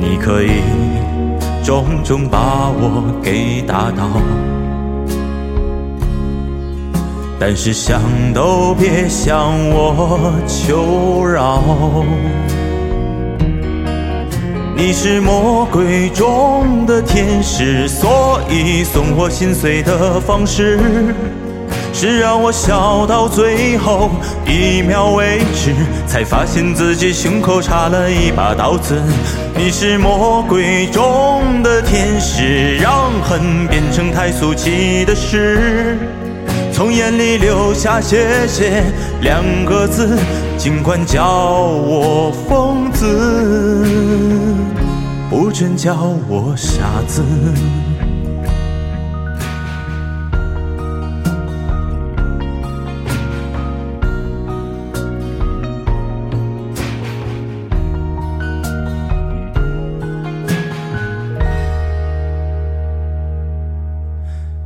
你可以重重把我给打倒，但是想都别向我求饶。你是魔鬼中的天使，所以送我心碎的方式。是让我笑到最后一秒为止，才发现自己胸口插了一把刀子。你是魔鬼中的天使，让恨变成太俗气的事，从眼里流下谢谢两个字，尽管叫我疯子，不准叫我傻子。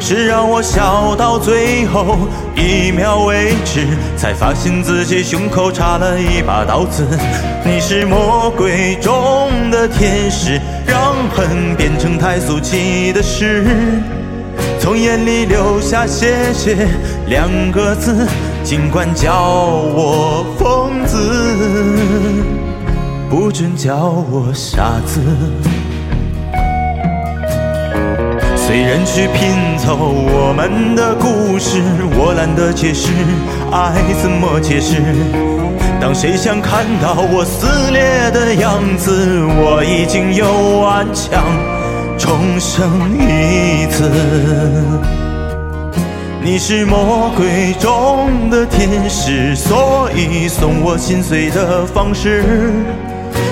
是让我笑到最后一秒为止，才发现自己胸口插了一把刀子。你是魔鬼中的天使，让恨变成太俗气的事，从眼里流下谢谢两个字，尽管叫我疯子，不准叫我傻子。随人去拼凑我们的故事，我懒得解释爱怎么解释。当谁想看到我撕裂的样子，我已经有顽强重生一次。你是魔鬼中的天使，所以送我心碎的方式。